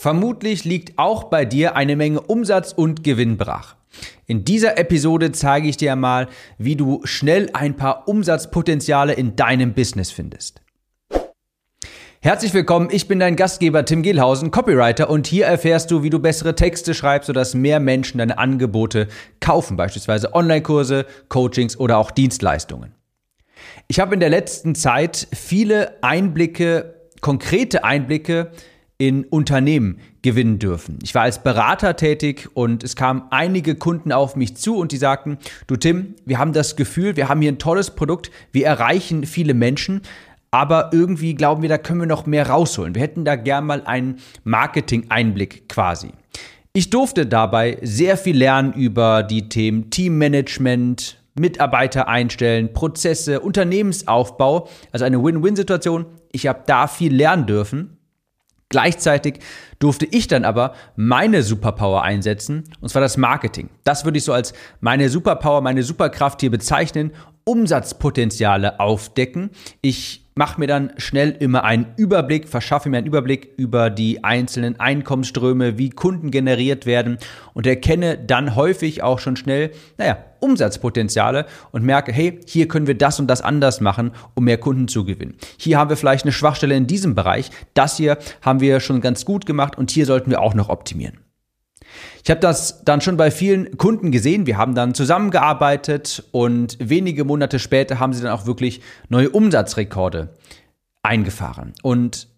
Vermutlich liegt auch bei dir eine Menge Umsatz und Gewinn brach. In dieser Episode zeige ich dir mal, wie du schnell ein paar Umsatzpotenziale in deinem Business findest. Herzlich willkommen, ich bin dein Gastgeber Tim Gehlhausen, Copywriter und hier erfährst du, wie du bessere Texte schreibst, sodass mehr Menschen deine Angebote kaufen, beispielsweise Online-Kurse, Coachings oder auch Dienstleistungen. Ich habe in der letzten Zeit viele Einblicke, konkrete Einblicke in Unternehmen gewinnen dürfen. Ich war als Berater tätig und es kamen einige Kunden auf mich zu und die sagten, du Tim, wir haben das Gefühl, wir haben hier ein tolles Produkt, wir erreichen viele Menschen, aber irgendwie glauben wir, da können wir noch mehr rausholen. Wir hätten da gern mal einen Marketing-Einblick quasi. Ich durfte dabei sehr viel lernen über die Themen Teammanagement, Mitarbeiter einstellen, Prozesse, Unternehmensaufbau, also eine Win-Win-Situation. Ich habe da viel lernen dürfen Gleichzeitig durfte ich dann aber meine Superpower einsetzen, und zwar das Marketing. Das würde ich so als meine Superpower, meine Superkraft hier bezeichnen, Umsatzpotenziale aufdecken. Ich mache mir dann schnell immer einen Überblick, verschaffe mir einen Überblick über die einzelnen Einkommensströme, wie Kunden generiert werden und erkenne dann häufig auch schon schnell, naja, Umsatzpotenziale und merke, hey, hier können wir das und das anders machen, um mehr Kunden zu gewinnen. Hier haben wir vielleicht eine Schwachstelle in diesem Bereich. Das hier haben wir schon ganz gut gemacht und hier sollten wir auch noch optimieren. Ich habe das dann schon bei vielen Kunden gesehen. Wir haben dann zusammengearbeitet und wenige Monate später haben sie dann auch wirklich neue Umsatzrekorde eingefahren. Und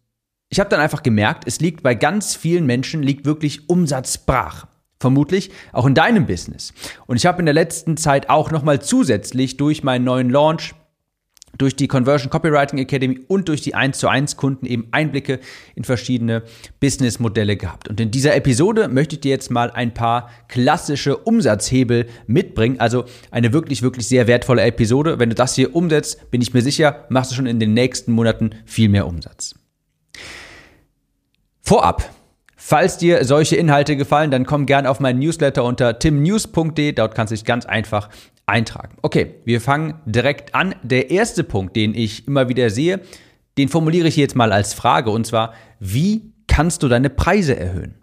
ich habe dann einfach gemerkt, es liegt bei ganz vielen Menschen liegt wirklich Umsatz brach. Vermutlich auch in deinem Business. Und ich habe in der letzten Zeit auch nochmal zusätzlich durch meinen neuen Launch durch die Conversion Copywriting Academy und durch die 1 zu 1 Kunden eben Einblicke in verschiedene Businessmodelle gehabt. Und in dieser Episode möchte ich dir jetzt mal ein paar klassische Umsatzhebel mitbringen. Also eine wirklich, wirklich sehr wertvolle Episode. Wenn du das hier umsetzt, bin ich mir sicher, machst du schon in den nächsten Monaten viel mehr Umsatz. Vorab. Falls dir solche Inhalte gefallen, dann komm gern auf meinen Newsletter unter timnews.de. Dort kannst du dich ganz einfach eintragen. Okay, wir fangen direkt an. Der erste Punkt, den ich immer wieder sehe, den formuliere ich jetzt mal als Frage und zwar, wie kannst du deine Preise erhöhen?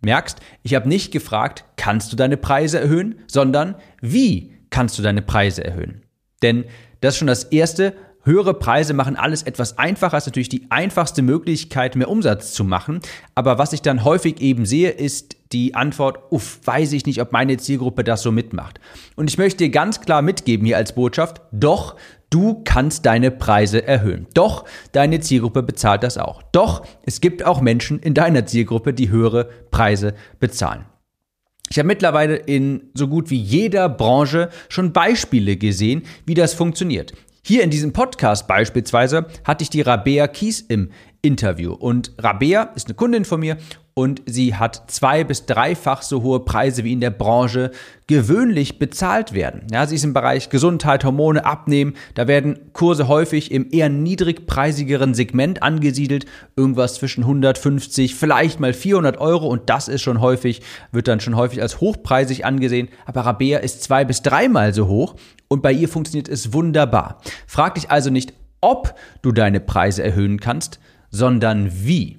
Merkst, ich habe nicht gefragt, kannst du deine Preise erhöhen, sondern wie kannst du deine Preise erhöhen? Denn das ist schon das Erste, Höhere Preise machen alles etwas einfacher. ist natürlich die einfachste Möglichkeit, mehr Umsatz zu machen. Aber was ich dann häufig eben sehe, ist die Antwort, uff, weiß ich nicht, ob meine Zielgruppe das so mitmacht. Und ich möchte dir ganz klar mitgeben hier als Botschaft, doch, du kannst deine Preise erhöhen. Doch, deine Zielgruppe bezahlt das auch. Doch, es gibt auch Menschen in deiner Zielgruppe, die höhere Preise bezahlen. Ich habe mittlerweile in so gut wie jeder Branche schon Beispiele gesehen, wie das funktioniert. Hier in diesem Podcast beispielsweise hatte ich die Rabea Kies im Interview. Und Rabea ist eine Kundin von mir und sie hat zwei- bis dreifach so hohe Preise wie in der Branche gewöhnlich bezahlt werden. Ja, sie ist im Bereich Gesundheit, Hormone, Abnehmen. Da werden Kurse häufig im eher niedrigpreisigeren Segment angesiedelt. Irgendwas zwischen 150, vielleicht mal 400 Euro. Und das ist schon häufig, wird dann schon häufig als hochpreisig angesehen. Aber Rabea ist zwei- bis dreimal so hoch. Und bei ihr funktioniert es wunderbar. Frag dich also nicht, ob du deine Preise erhöhen kannst, sondern wie.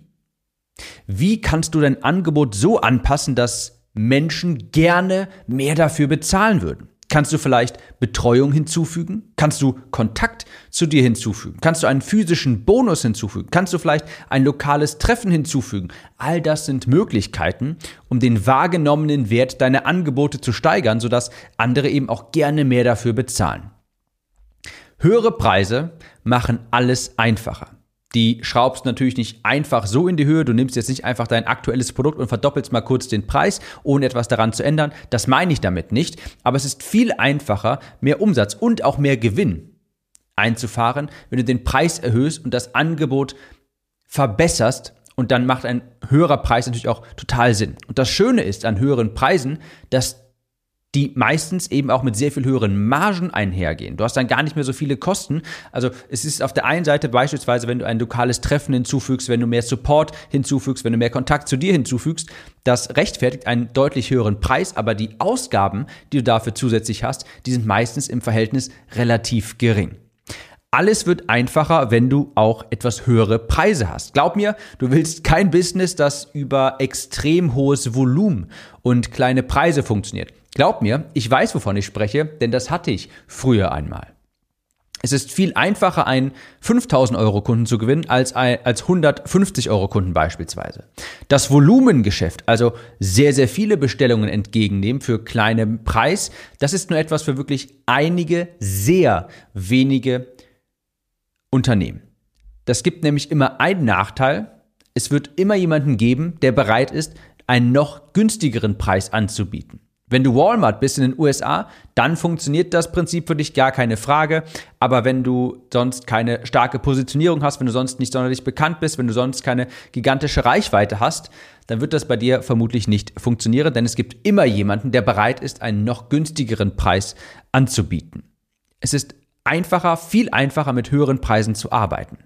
Wie kannst du dein Angebot so anpassen, dass Menschen gerne mehr dafür bezahlen würden? Kannst du vielleicht Betreuung hinzufügen? Kannst du Kontakt zu dir hinzufügen? Kannst du einen physischen Bonus hinzufügen? Kannst du vielleicht ein lokales Treffen hinzufügen? All das sind Möglichkeiten, um den wahrgenommenen Wert deiner Angebote zu steigern, sodass andere eben auch gerne mehr dafür bezahlen. Höhere Preise machen alles einfacher. Die schraubst natürlich nicht einfach so in die Höhe. Du nimmst jetzt nicht einfach dein aktuelles Produkt und verdoppelst mal kurz den Preis, ohne etwas daran zu ändern. Das meine ich damit nicht. Aber es ist viel einfacher, mehr Umsatz und auch mehr Gewinn einzufahren, wenn du den Preis erhöhst und das Angebot verbesserst. Und dann macht ein höherer Preis natürlich auch total Sinn. Und das Schöne ist an höheren Preisen, dass die meistens eben auch mit sehr viel höheren Margen einhergehen. Du hast dann gar nicht mehr so viele Kosten. Also es ist auf der einen Seite beispielsweise, wenn du ein lokales Treffen hinzufügst, wenn du mehr Support hinzufügst, wenn du mehr Kontakt zu dir hinzufügst, das rechtfertigt einen deutlich höheren Preis, aber die Ausgaben, die du dafür zusätzlich hast, die sind meistens im Verhältnis relativ gering. Alles wird einfacher, wenn du auch etwas höhere Preise hast. Glaub mir, du willst kein Business, das über extrem hohes Volumen und kleine Preise funktioniert. Glaub mir, ich weiß, wovon ich spreche, denn das hatte ich früher einmal. Es ist viel einfacher, einen 5000 Euro Kunden zu gewinnen, als, als 150 Euro Kunden beispielsweise. Das Volumengeschäft, also sehr, sehr viele Bestellungen entgegennehmen für kleinen Preis, das ist nur etwas für wirklich einige, sehr wenige Unternehmen. Das gibt nämlich immer einen Nachteil. Es wird immer jemanden geben, der bereit ist, einen noch günstigeren Preis anzubieten. Wenn du Walmart bist in den USA, dann funktioniert das Prinzip für dich gar keine Frage. Aber wenn du sonst keine starke Positionierung hast, wenn du sonst nicht sonderlich bekannt bist, wenn du sonst keine gigantische Reichweite hast, dann wird das bei dir vermutlich nicht funktionieren, denn es gibt immer jemanden, der bereit ist, einen noch günstigeren Preis anzubieten. Es ist einfacher, viel einfacher mit höheren Preisen zu arbeiten.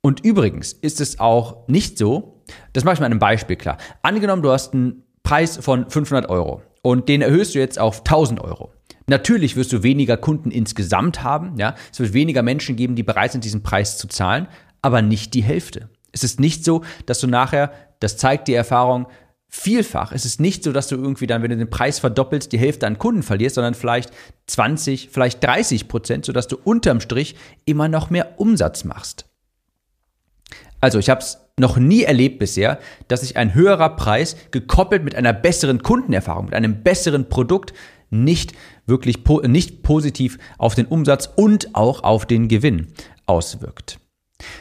Und übrigens ist es auch nicht so, das mache ich mal einem Beispiel klar. Angenommen, du hast einen Preis von 500 Euro und den erhöhst du jetzt auf 1000 Euro. Natürlich wirst du weniger Kunden insgesamt haben, ja. Es wird weniger Menschen geben, die bereit sind, diesen Preis zu zahlen, aber nicht die Hälfte. Es ist nicht so, dass du nachher, das zeigt die Erfahrung, vielfach. Es ist nicht so, dass du irgendwie dann, wenn du den Preis verdoppelst, die Hälfte an Kunden verlierst, sondern vielleicht 20, vielleicht 30 Prozent, sodass du unterm Strich immer noch mehr Umsatz machst. Also ich habe es noch nie erlebt bisher, dass sich ein höherer Preis gekoppelt mit einer besseren Kundenerfahrung, mit einem besseren Produkt nicht wirklich nicht positiv auf den Umsatz und auch auf den Gewinn auswirkt.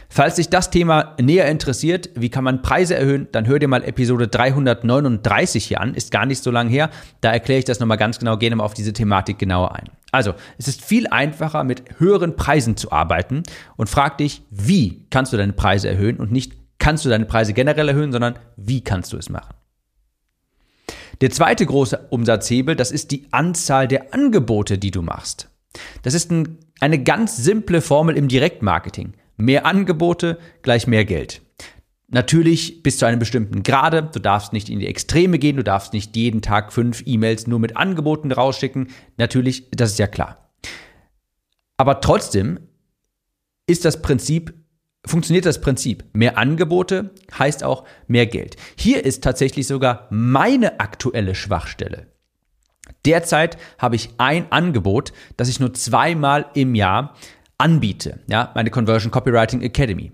Falls dich das Thema näher interessiert, wie kann man Preise erhöhen, dann hör dir mal Episode 339 hier an, ist gar nicht so lang her. Da erkläre ich das nochmal ganz genau, gehe nochmal auf diese Thematik genauer ein. Also, es ist viel einfacher, mit höheren Preisen zu arbeiten und frag dich, wie kannst du deine Preise erhöhen und nicht kannst du deine Preise generell erhöhen, sondern wie kannst du es machen. Der zweite große Umsatzhebel, das ist die Anzahl der Angebote, die du machst. Das ist ein, eine ganz simple Formel im Direktmarketing. Mehr Angebote gleich mehr Geld. Natürlich bis zu einem bestimmten Grade. Du darfst nicht in die Extreme gehen. Du darfst nicht jeden Tag fünf E-Mails nur mit Angeboten rausschicken. Natürlich, das ist ja klar. Aber trotzdem ist das Prinzip, funktioniert das Prinzip. Mehr Angebote heißt auch mehr Geld. Hier ist tatsächlich sogar meine aktuelle Schwachstelle. Derzeit habe ich ein Angebot, das ich nur zweimal im Jahr anbiete, ja, meine Conversion Copywriting Academy.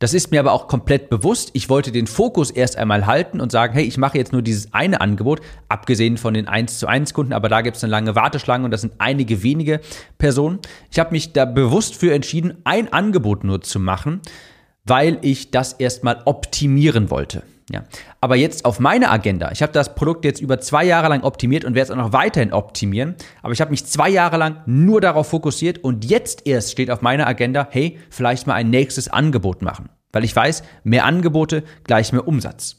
Das ist mir aber auch komplett bewusst. Ich wollte den Fokus erst einmal halten und sagen, hey, ich mache jetzt nur dieses eine Angebot, abgesehen von den 1 zu 1 Kunden, aber da gibt es eine lange Warteschlange und das sind einige wenige Personen. Ich habe mich da bewusst für entschieden, ein Angebot nur zu machen, weil ich das erstmal optimieren wollte. Ja. Aber jetzt auf meine Agenda. Ich habe das Produkt jetzt über zwei Jahre lang optimiert und werde es auch noch weiterhin optimieren. Aber ich habe mich zwei Jahre lang nur darauf fokussiert und jetzt erst steht auf meiner Agenda, hey, vielleicht mal ein nächstes Angebot machen. Weil ich weiß, mehr Angebote gleich mehr Umsatz.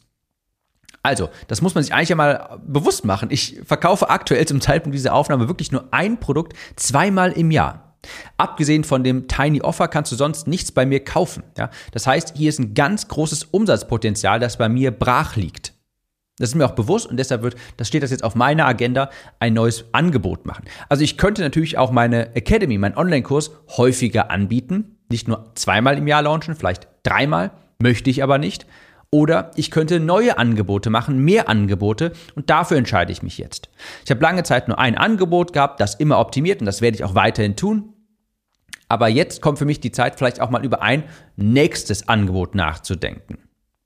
Also, das muss man sich eigentlich einmal bewusst machen. Ich verkaufe aktuell zum Zeitpunkt dieser Aufnahme wirklich nur ein Produkt zweimal im Jahr. Abgesehen von dem Tiny Offer kannst du sonst nichts bei mir kaufen. Ja? Das heißt, hier ist ein ganz großes Umsatzpotenzial, das bei mir brach liegt. Das ist mir auch bewusst und deshalb wird, das steht das jetzt auf meiner Agenda, ein neues Angebot machen. Also ich könnte natürlich auch meine Academy, meinen Online-Kurs häufiger anbieten. Nicht nur zweimal im Jahr launchen, vielleicht dreimal, möchte ich aber nicht. Oder ich könnte neue Angebote machen, mehr Angebote und dafür entscheide ich mich jetzt. Ich habe lange Zeit nur ein Angebot gehabt, das immer optimiert und das werde ich auch weiterhin tun. Aber jetzt kommt für mich die Zeit, vielleicht auch mal über ein nächstes Angebot nachzudenken.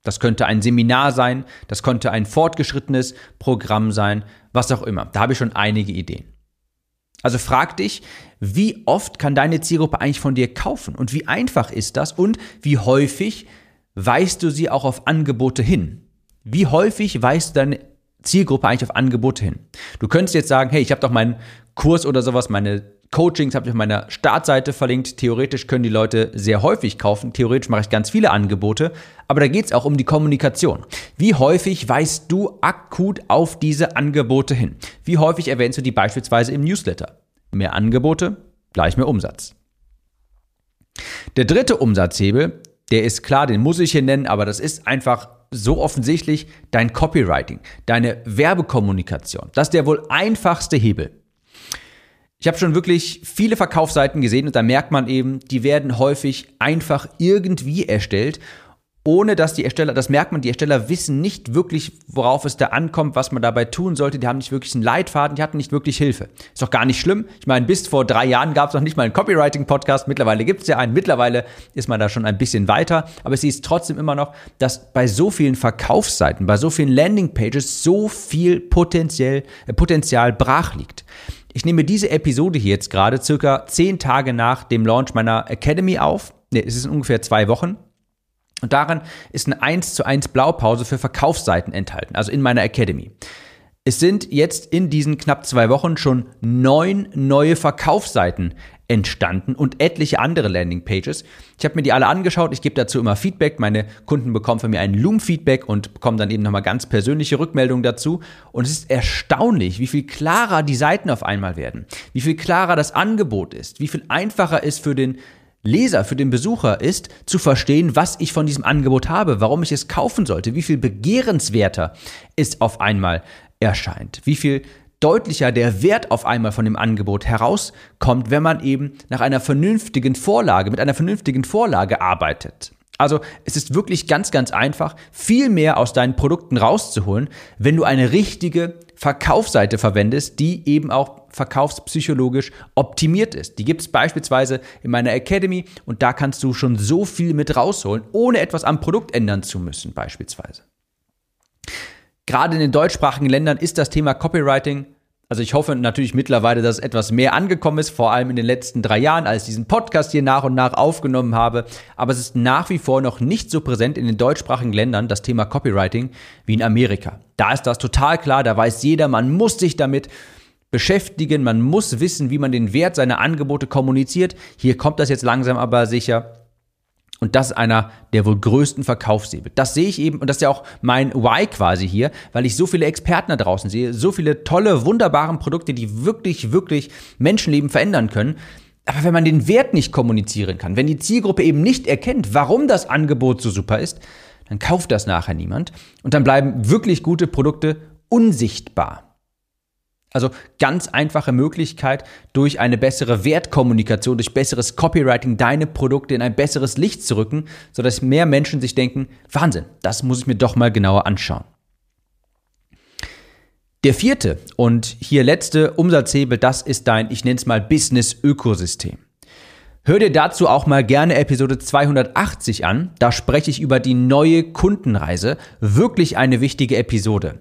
Das könnte ein Seminar sein, das könnte ein fortgeschrittenes Programm sein, was auch immer. Da habe ich schon einige Ideen. Also frag dich, wie oft kann deine Zielgruppe eigentlich von dir kaufen und wie einfach ist das und wie häufig weist du sie auch auf Angebote hin? Wie häufig weist du deine Zielgruppe eigentlich auf Angebote hin? Du könntest jetzt sagen, hey, ich habe doch meinen Kurs oder sowas, meine Coachings habe ich auf meiner Startseite verlinkt. Theoretisch können die Leute sehr häufig kaufen. Theoretisch mache ich ganz viele Angebote. Aber da geht es auch um die Kommunikation. Wie häufig weist du akut auf diese Angebote hin? Wie häufig erwähnst du die beispielsweise im Newsletter? Mehr Angebote, gleich mehr Umsatz. Der dritte Umsatzhebel der ist klar, den muss ich hier nennen, aber das ist einfach so offensichtlich dein Copywriting, deine Werbekommunikation. Das ist der wohl einfachste Hebel. Ich habe schon wirklich viele Verkaufsseiten gesehen und da merkt man eben, die werden häufig einfach irgendwie erstellt ohne dass die Ersteller, das merkt man, die Ersteller wissen nicht wirklich, worauf es da ankommt, was man dabei tun sollte. Die haben nicht wirklich einen Leitfaden, die hatten nicht wirklich Hilfe. Ist doch gar nicht schlimm. Ich meine, bis vor drei Jahren gab es noch nicht mal einen Copywriting-Podcast. Mittlerweile gibt es ja einen. Mittlerweile ist man da schon ein bisschen weiter. Aber es ist trotzdem immer noch, dass bei so vielen Verkaufsseiten, bei so vielen Landingpages so viel potenziell, äh, Potenzial brach liegt. Ich nehme diese Episode hier jetzt gerade circa zehn Tage nach dem Launch meiner Academy auf. Ne, es ist ungefähr zwei Wochen. Und daran ist eine 1 zu 1 Blaupause für Verkaufsseiten enthalten, also in meiner Academy. Es sind jetzt in diesen knapp zwei Wochen schon neun neue Verkaufsseiten entstanden und etliche andere Landingpages. Ich habe mir die alle angeschaut, ich gebe dazu immer Feedback. Meine Kunden bekommen von mir ein Loom-Feedback und bekommen dann eben nochmal ganz persönliche Rückmeldungen dazu. Und es ist erstaunlich, wie viel klarer die Seiten auf einmal werden, wie viel klarer das Angebot ist, wie viel einfacher ist für den Leser, für den Besucher ist, zu verstehen, was ich von diesem Angebot habe, warum ich es kaufen sollte, wie viel begehrenswerter es auf einmal erscheint, wie viel deutlicher der Wert auf einmal von dem Angebot herauskommt, wenn man eben nach einer vernünftigen Vorlage, mit einer vernünftigen Vorlage arbeitet. Also es ist wirklich ganz, ganz einfach, viel mehr aus deinen Produkten rauszuholen, wenn du eine richtige Verkaufsseite verwendest, die eben auch verkaufspsychologisch optimiert ist. Die gibt es beispielsweise in meiner Academy und da kannst du schon so viel mit rausholen, ohne etwas am Produkt ändern zu müssen beispielsweise. Gerade in den deutschsprachigen Ländern ist das Thema Copywriting also ich hoffe natürlich mittlerweile, dass etwas mehr angekommen ist, vor allem in den letzten drei Jahren, als ich diesen Podcast hier nach und nach aufgenommen habe. Aber es ist nach wie vor noch nicht so präsent in den deutschsprachigen Ländern, das Thema Copywriting, wie in Amerika. Da ist das total klar, da weiß jeder, man muss sich damit beschäftigen, man muss wissen, wie man den Wert seiner Angebote kommuniziert. Hier kommt das jetzt langsam aber sicher. Und das ist einer der wohl größten Verkaufshebel. Das sehe ich eben, und das ist ja auch mein Why quasi hier, weil ich so viele Experten da draußen sehe, so viele tolle, wunderbare Produkte, die wirklich, wirklich Menschenleben verändern können. Aber wenn man den Wert nicht kommunizieren kann, wenn die Zielgruppe eben nicht erkennt, warum das Angebot so super ist, dann kauft das nachher niemand. Und dann bleiben wirklich gute Produkte unsichtbar. Also ganz einfache Möglichkeit, durch eine bessere Wertkommunikation, durch besseres Copywriting deine Produkte in ein besseres Licht zu rücken, sodass mehr Menschen sich denken, Wahnsinn, das muss ich mir doch mal genauer anschauen. Der vierte und hier letzte Umsatzhebel, das ist dein, ich nenne es mal Business-Ökosystem. Hör dir dazu auch mal gerne Episode 280 an. Da spreche ich über die neue Kundenreise. Wirklich eine wichtige Episode.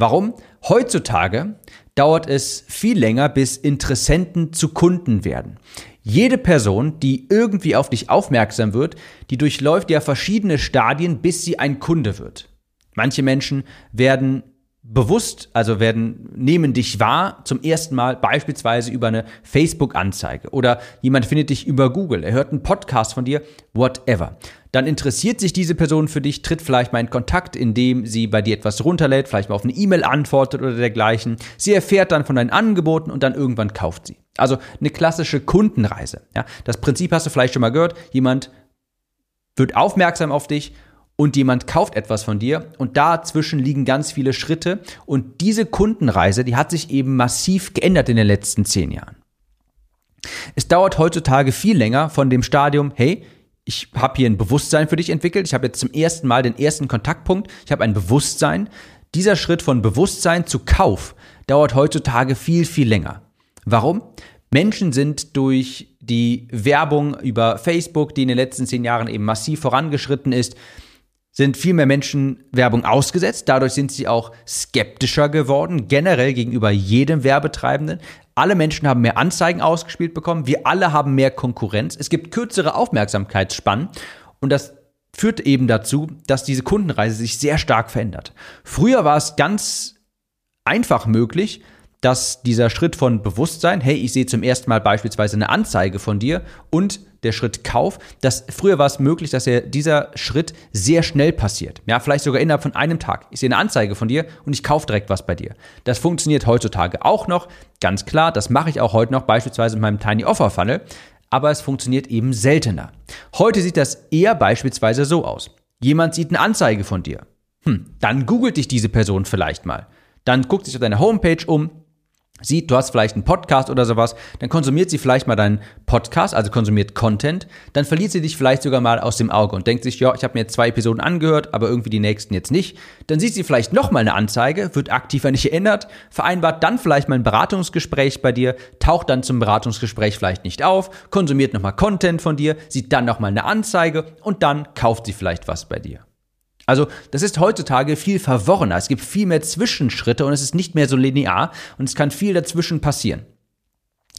Warum? Heutzutage dauert es viel länger, bis Interessenten zu Kunden werden. Jede Person, die irgendwie auf dich aufmerksam wird, die durchläuft ja verschiedene Stadien, bis sie ein Kunde wird. Manche Menschen werden bewusst, also werden, nehmen dich wahr zum ersten Mal beispielsweise über eine Facebook-Anzeige oder jemand findet dich über Google, er hört einen Podcast von dir, whatever. Dann interessiert sich diese Person für dich, tritt vielleicht mal in Kontakt, indem sie bei dir etwas runterlädt, vielleicht mal auf eine E-Mail antwortet oder dergleichen. Sie erfährt dann von deinen Angeboten und dann irgendwann kauft sie. Also eine klassische Kundenreise. Ja, das Prinzip hast du vielleicht schon mal gehört. Jemand wird aufmerksam auf dich und jemand kauft etwas von dir und dazwischen liegen ganz viele Schritte und diese Kundenreise, die hat sich eben massiv geändert in den letzten zehn Jahren. Es dauert heutzutage viel länger von dem Stadium, hey, ich habe hier ein Bewusstsein für dich entwickelt, ich habe jetzt zum ersten Mal den ersten Kontaktpunkt, ich habe ein Bewusstsein. Dieser Schritt von Bewusstsein zu Kauf dauert heutzutage viel, viel länger. Warum? Menschen sind durch die Werbung über Facebook, die in den letzten zehn Jahren eben massiv vorangeschritten ist, sind viel mehr Menschen Werbung ausgesetzt. Dadurch sind sie auch skeptischer geworden, generell gegenüber jedem Werbetreibenden. Alle Menschen haben mehr Anzeigen ausgespielt bekommen. Wir alle haben mehr Konkurrenz. Es gibt kürzere Aufmerksamkeitsspannen. Und das führt eben dazu, dass diese Kundenreise sich sehr stark verändert. Früher war es ganz einfach möglich, dass dieser Schritt von Bewusstsein, hey, ich sehe zum ersten Mal beispielsweise eine Anzeige von dir und der Schritt Kauf, dass früher war es möglich, dass er dieser Schritt sehr schnell passiert. Ja, vielleicht sogar innerhalb von einem Tag. Ich sehe eine Anzeige von dir und ich kaufe direkt was bei dir. Das funktioniert heutzutage auch noch, ganz klar. Das mache ich auch heute noch beispielsweise mit meinem Tiny Offer Funnel. Aber es funktioniert eben seltener. Heute sieht das eher beispielsweise so aus. Jemand sieht eine Anzeige von dir. Hm, dann googelt dich diese Person vielleicht mal. Dann guckt sich auf deine Homepage um, sieht, du hast vielleicht einen Podcast oder sowas, dann konsumiert sie vielleicht mal deinen Podcast, also konsumiert Content, dann verliert sie dich vielleicht sogar mal aus dem Auge und denkt sich, ja, ich habe mir jetzt zwei Episoden angehört, aber irgendwie die nächsten jetzt nicht. Dann sieht sie vielleicht nochmal eine Anzeige, wird aktiv an dich erinnert, vereinbart dann vielleicht mal ein Beratungsgespräch bei dir, taucht dann zum Beratungsgespräch vielleicht nicht auf, konsumiert nochmal Content von dir, sieht dann nochmal eine Anzeige und dann kauft sie vielleicht was bei dir. Also das ist heutzutage viel verworrener. Es gibt viel mehr Zwischenschritte und es ist nicht mehr so linear und es kann viel dazwischen passieren.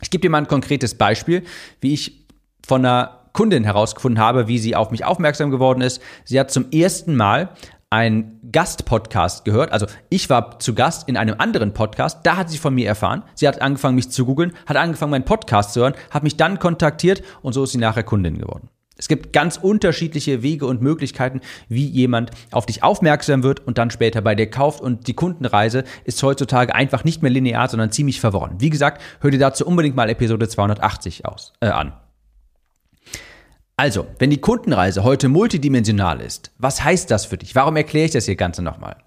Ich gebe dir mal ein konkretes Beispiel, wie ich von einer Kundin herausgefunden habe, wie sie auf mich aufmerksam geworden ist. Sie hat zum ersten Mal einen Gastpodcast gehört. Also ich war zu Gast in einem anderen Podcast, da hat sie von mir erfahren. Sie hat angefangen, mich zu googeln, hat angefangen, meinen Podcast zu hören, hat mich dann kontaktiert und so ist sie nachher Kundin geworden. Es gibt ganz unterschiedliche Wege und Möglichkeiten, wie jemand auf dich aufmerksam wird und dann später bei dir kauft. Und die Kundenreise ist heutzutage einfach nicht mehr linear, sondern ziemlich verworren. Wie gesagt, hör dir dazu unbedingt mal Episode 280 aus, äh, an. Also, wenn die Kundenreise heute multidimensional ist, was heißt das für dich? Warum erkläre ich das hier Ganze nochmal?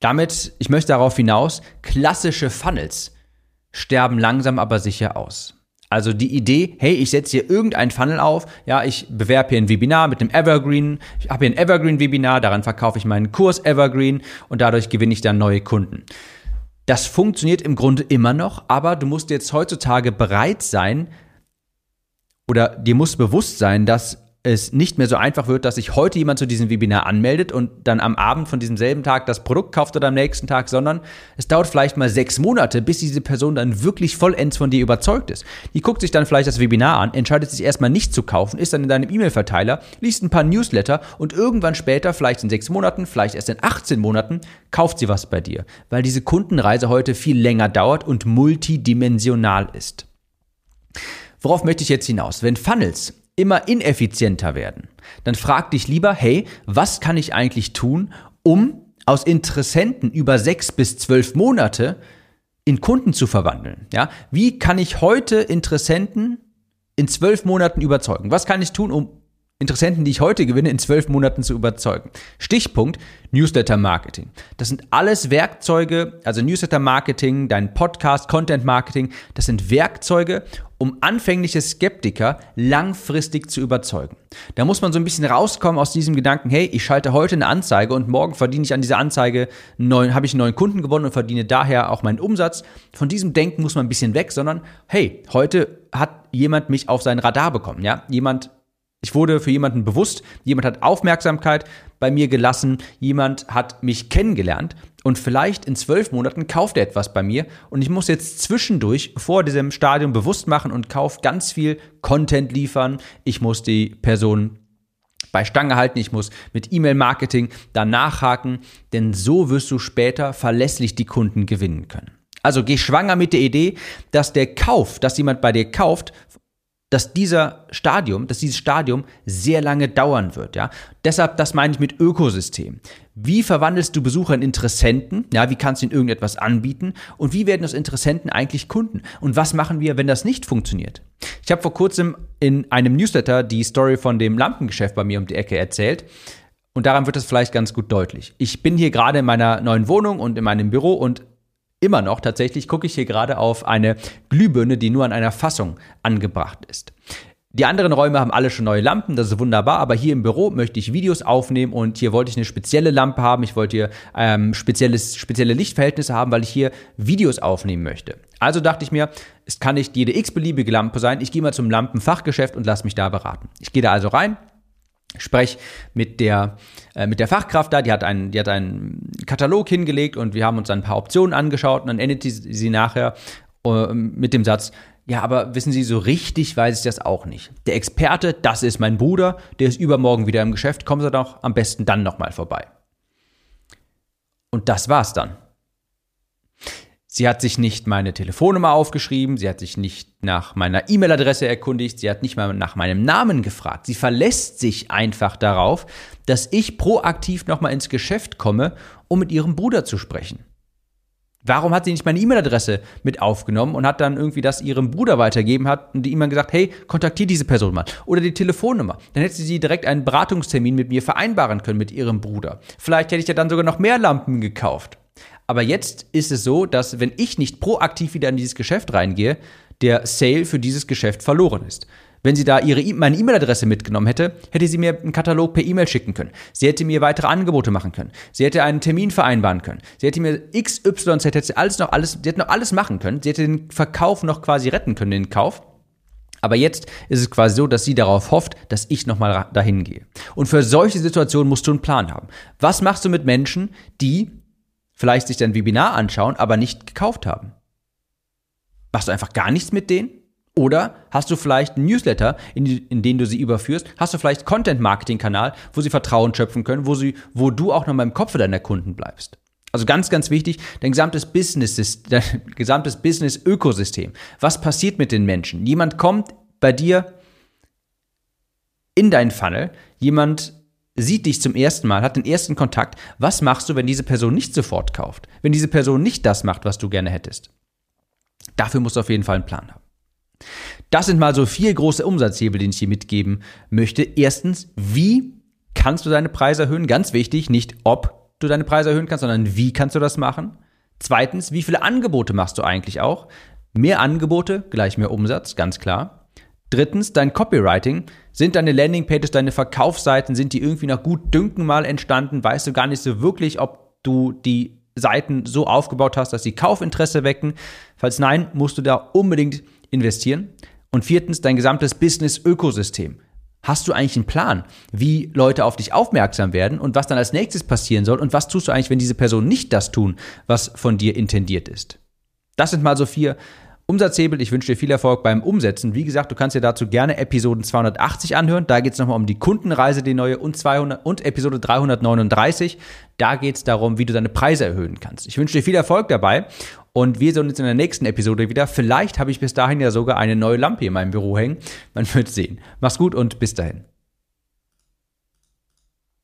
Damit, ich möchte darauf hinaus, klassische Funnels sterben langsam aber sicher aus. Also die Idee, hey, ich setze hier irgendein Funnel auf, ja, ich bewerbe hier ein Webinar mit einem Evergreen, ich habe hier ein Evergreen-Webinar, daran verkaufe ich meinen Kurs Evergreen und dadurch gewinne ich dann neue Kunden. Das funktioniert im Grunde immer noch, aber du musst jetzt heutzutage bereit sein oder dir muss bewusst sein, dass es nicht mehr so einfach wird, dass sich heute jemand zu diesem Webinar anmeldet und dann am Abend von diesem selben Tag das Produkt kauft oder am nächsten Tag, sondern es dauert vielleicht mal sechs Monate, bis diese Person dann wirklich vollends von dir überzeugt ist. Die guckt sich dann vielleicht das Webinar an, entscheidet sich erstmal nicht zu kaufen, ist dann in deinem E-Mail-Verteiler, liest ein paar Newsletter und irgendwann später, vielleicht in sechs Monaten, vielleicht erst in 18 Monaten, kauft sie was bei dir, weil diese Kundenreise heute viel länger dauert und multidimensional ist. Worauf möchte ich jetzt hinaus? Wenn Funnels immer ineffizienter werden, dann frag dich lieber, hey, was kann ich eigentlich tun, um aus Interessenten über sechs bis zwölf Monate in Kunden zu verwandeln? Ja, wie kann ich heute Interessenten in zwölf Monaten überzeugen? Was kann ich tun, um Interessenten, die ich heute gewinne, in zwölf Monaten zu überzeugen. Stichpunkt Newsletter Marketing. Das sind alles Werkzeuge, also Newsletter Marketing, dein Podcast, Content Marketing, das sind Werkzeuge, um anfängliche Skeptiker langfristig zu überzeugen. Da muss man so ein bisschen rauskommen aus diesem Gedanken, hey, ich schalte heute eine Anzeige und morgen verdiene ich an dieser Anzeige neuen, habe ich einen neuen Kunden gewonnen und verdiene daher auch meinen Umsatz. Von diesem Denken muss man ein bisschen weg, sondern hey, heute hat jemand mich auf sein Radar bekommen, ja? Jemand ich wurde für jemanden bewusst, jemand hat Aufmerksamkeit bei mir gelassen, jemand hat mich kennengelernt und vielleicht in zwölf Monaten kauft er etwas bei mir und ich muss jetzt zwischendurch vor diesem Stadium bewusst machen und kauf ganz viel Content liefern. Ich muss die Person bei Stange halten, ich muss mit E-Mail-Marketing da nachhaken, denn so wirst du später verlässlich die Kunden gewinnen können. Also geh schwanger mit der Idee, dass der Kauf, dass jemand bei dir kauft, dass dieser Stadium, dass dieses Stadium sehr lange dauern wird, ja. Deshalb, das meine ich mit Ökosystem. Wie verwandelst du Besucher in Interessenten? Ja, wie kannst du ihnen irgendetwas anbieten? Und wie werden aus Interessenten eigentlich Kunden? Und was machen wir, wenn das nicht funktioniert? Ich habe vor kurzem in einem Newsletter die Story von dem Lampengeschäft bei mir um die Ecke erzählt. Und daran wird es vielleicht ganz gut deutlich. Ich bin hier gerade in meiner neuen Wohnung und in meinem Büro und immer noch tatsächlich gucke ich hier gerade auf eine Glühbirne, die nur an einer Fassung angebracht ist. Die anderen Räume haben alle schon neue Lampen, das ist wunderbar, aber hier im Büro möchte ich Videos aufnehmen und hier wollte ich eine spezielle Lampe haben, ich wollte hier ähm, spezielles, spezielle Lichtverhältnisse haben, weil ich hier Videos aufnehmen möchte. Also dachte ich mir, es kann nicht jede x-beliebige Lampe sein, ich gehe mal zum Lampenfachgeschäft und lass mich da beraten. Ich gehe da also rein, spreche mit der, äh, mit der Fachkraft da, die hat, einen, die hat einen Katalog hingelegt und wir haben uns ein paar Optionen angeschaut und dann endet sie, sie nachher äh, mit dem Satz, ja, aber wissen Sie, so richtig weiß ich das auch nicht. Der Experte, das ist mein Bruder, der ist übermorgen wieder im Geschäft, kommen Sie doch am besten dann nochmal vorbei. Und das war's dann. Sie hat sich nicht meine Telefonnummer aufgeschrieben, sie hat sich nicht nach meiner E-Mail-Adresse erkundigt, sie hat nicht mal nach meinem Namen gefragt. Sie verlässt sich einfach darauf, dass ich proaktiv nochmal ins Geschäft komme, um mit ihrem Bruder zu sprechen. Warum hat sie nicht meine E-Mail-Adresse mit aufgenommen und hat dann irgendwie das ihrem Bruder weitergeben hat und die ihm gesagt, hey, kontaktiere diese Person mal oder die Telefonnummer. Dann hätte sie direkt einen Beratungstermin mit mir vereinbaren können mit ihrem Bruder. Vielleicht hätte ich ja dann sogar noch mehr Lampen gekauft. Aber jetzt ist es so, dass wenn ich nicht proaktiv wieder in dieses Geschäft reingehe, der Sale für dieses Geschäft verloren ist. Wenn sie da ihre e meine E-Mail-Adresse mitgenommen hätte, hätte sie mir einen Katalog per E-Mail schicken können. Sie hätte mir weitere Angebote machen können. Sie hätte einen Termin vereinbaren können. Sie hätte mir XYZ hätte sie alles noch alles, sie hätte noch alles machen können. Sie hätte den Verkauf noch quasi retten können, den Kauf. Aber jetzt ist es quasi so, dass sie darauf hofft, dass ich nochmal dahin gehe. Und für solche Situationen musst du einen Plan haben. Was machst du mit Menschen, die vielleicht sich dein Webinar anschauen, aber nicht gekauft haben? Machst du einfach gar nichts mit denen? Oder hast du vielleicht einen Newsletter, in, in den du sie überführst? Hast du vielleicht Content-Marketing-Kanal, wo sie Vertrauen schöpfen können, wo, sie, wo du auch noch mal im Kopf deiner Kunden bleibst? Also ganz, ganz wichtig, dein gesamtes Business, dein gesamtes Business-Ökosystem. Was passiert mit den Menschen? Jemand kommt bei dir in deinen Funnel, jemand sieht dich zum ersten Mal, hat den ersten Kontakt. Was machst du, wenn diese Person nicht sofort kauft? Wenn diese Person nicht das macht, was du gerne hättest? Dafür musst du auf jeden Fall einen Plan haben. Das sind mal so vier große Umsatzhebel, die ich hier mitgeben möchte. Erstens, wie kannst du deine Preise erhöhen? Ganz wichtig, nicht ob du deine Preise erhöhen kannst, sondern wie kannst du das machen? Zweitens, wie viele Angebote machst du eigentlich auch? Mehr Angebote gleich mehr Umsatz, ganz klar. Drittens, dein Copywriting. Sind deine Landingpages, deine Verkaufsseiten, sind die irgendwie nach gut Dünken mal entstanden? Weißt du gar nicht so wirklich, ob du die Seiten so aufgebaut hast, dass sie Kaufinteresse wecken? Falls nein, musst du da unbedingt investieren. Und viertens, dein gesamtes Business-Ökosystem. Hast du eigentlich einen Plan, wie Leute auf dich aufmerksam werden und was dann als nächstes passieren soll und was tust du eigentlich, wenn diese Personen nicht das tun, was von dir intendiert ist? Das sind mal so vier Umsatzhebel. Ich wünsche dir viel Erfolg beim Umsetzen. Wie gesagt, du kannst dir dazu gerne Episoden 280 anhören. Da geht es nochmal um die Kundenreise, die neue und 200 und Episode 339. Da geht es darum, wie du deine Preise erhöhen kannst. Ich wünsche dir viel Erfolg dabei und wir sehen uns in der nächsten Episode wieder. Vielleicht habe ich bis dahin ja sogar eine neue Lampe in meinem Büro hängen. Man wird sehen. Mach's gut und bis dahin.